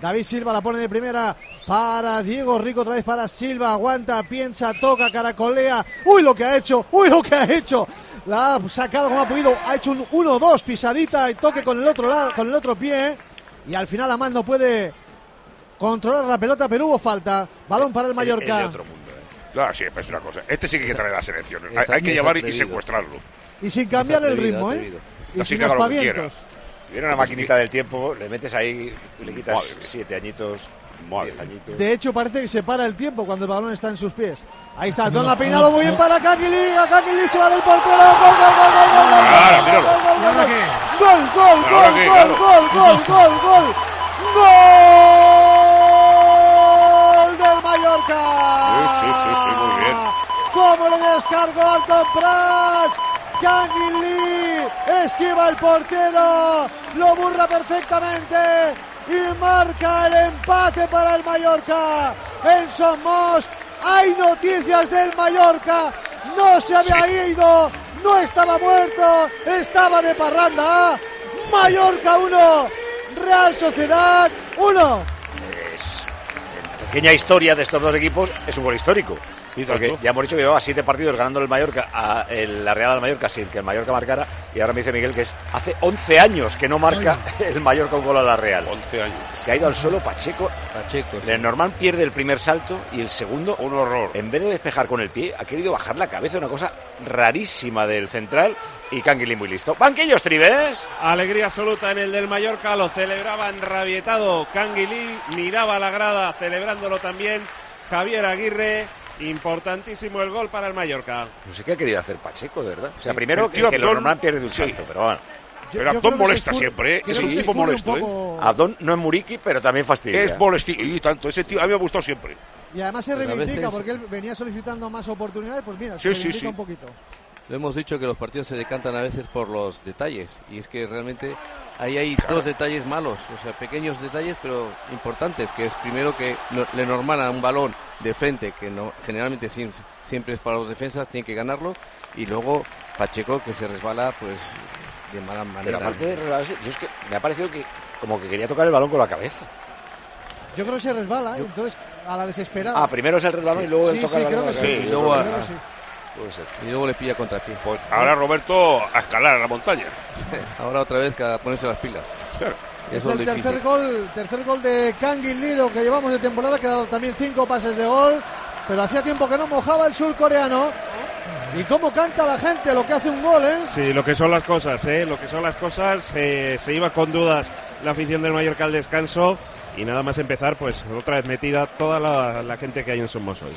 David Silva la pone de primera para Diego Rico, otra vez para Silva. Aguanta, piensa, toca, caracolea. Uy, lo que ha hecho, uy, lo que ha hecho. La ha sacado como ha podido. Ha hecho un 1-2, pisadita y toque con el otro lado, con el otro pie. Y al final Amal no puede controlar la pelota, pero hubo falta. Balón para el Mallorca. Otro mundo, ¿eh? Claro, sí, es una cosa. Este sí que hay que traer a la selección. Hay, hay que llevar y secuestrarlo. Y sin cambiar el ritmo, ¿eh? Y sin aspavientos. Viene una maquinita del tiempo, le metes ahí, le quitas Madre siete añitos, diez añitos. De hecho, parece que se para el tiempo cuando el balón está en sus pies. Ahí está, Don ha peinado muy bien para Kakili. A Kakili se va del portero. Gol, gol, gol, gol, gol, gol, gol, gol, gol, ¿Y ahora gol? Gol, gol, ¿Y ahora gol, gol, gol, gol, gol, gol. Gol del Mallorca. Sí, sí, sí, sí, muy bien. ¿Cómo le descargó Anton Prats? Canguilí esquiva el portero, lo burla perfectamente y marca el empate para el Mallorca. En Somos hay noticias del Mallorca, no se había ido, no estaba muerto, estaba de parranda. Mallorca 1, Real Sociedad 1. Es, en pequeña historia de estos dos equipos es un gol histórico. Porque ya hemos dicho que llevaba siete partidos ganando el Mallorca a el- la Real al Mallorca sin que el Mallorca marcara. Y ahora me dice Miguel que es hace 11 años que no marca el Mallorca un gol a la Real. 11 años. Se ha ido al suelo Pacheco. Pacheco. sí. Lenormand pierde el primer salto y el segundo, Un horror. en vez de despejar con el pie, ha querido bajar la cabeza, una cosa rarísima del central. Y Canguilí muy listo. Banquillos Tribes. Alegría absoluta en el del Mallorca, lo celebraban rabietado. Canguilí miraba la grada celebrándolo también. Javier Aguirre, importantísimo el gol para el Mallorca. No sé qué ha querido hacer Pacheco, de verdad. O sea, Sí, primero el que, que Abdón- Lenormand pierde un sí. salto, pero bueno. Yo- Pero Abdón molesta escurre- siempre, ¿eh? Es un tipo un molesto, ¿eh? Abdón no es Muriqui, pero también fastidia. Es molesti y tanto. Ese tío a mí me ha gustado siempre. Y además se reivindica veces- porque él venía solicitando más oportunidades, pues mira, se sí, reivindica sí. un poquito. Lo hemos dicho que los partidos se decantan a veces por los detalles y es que realmente ahí hay dos detalles malos, o sea, pequeños detalles pero importantes, que es primero que no- le normala un balón de frente que no generalmente siem- siempre es para los defensas, tiene que ganarlo y luego Pacheco que se resbala pues de mala Pero manera. aparte de relajarse, yo es que me ha parecido que como que quería tocar el balón con la cabeza. Yo creo que se resbala, ¿eh? entonces a la desesperada. Ah, primero es el resbalón y luego sí, el toca sí, el balón. creo con que la sí. Y luego a-. Puede ser. Y luego le pilla contrapié. Pues ahora Roberto a escalar a la montaña. Ahora otra vez que a ponerse las pilas. Claro. Es el difícil. tercer gol, tercer gol de Kangin Lee, lo que llevamos de temporada, que ha dado también cinco pases de gol, pero hacía tiempo que no mojaba el surcoreano. Y cómo canta la gente, lo que hace un gol, ¿eh? Sí, lo que son las cosas, ¿eh? Lo que son las cosas. eh, se iba con dudas la afición del Mallorca al descanso. Y nada más empezar, pues otra vez metida toda la, la gente que hay en Somos hoy.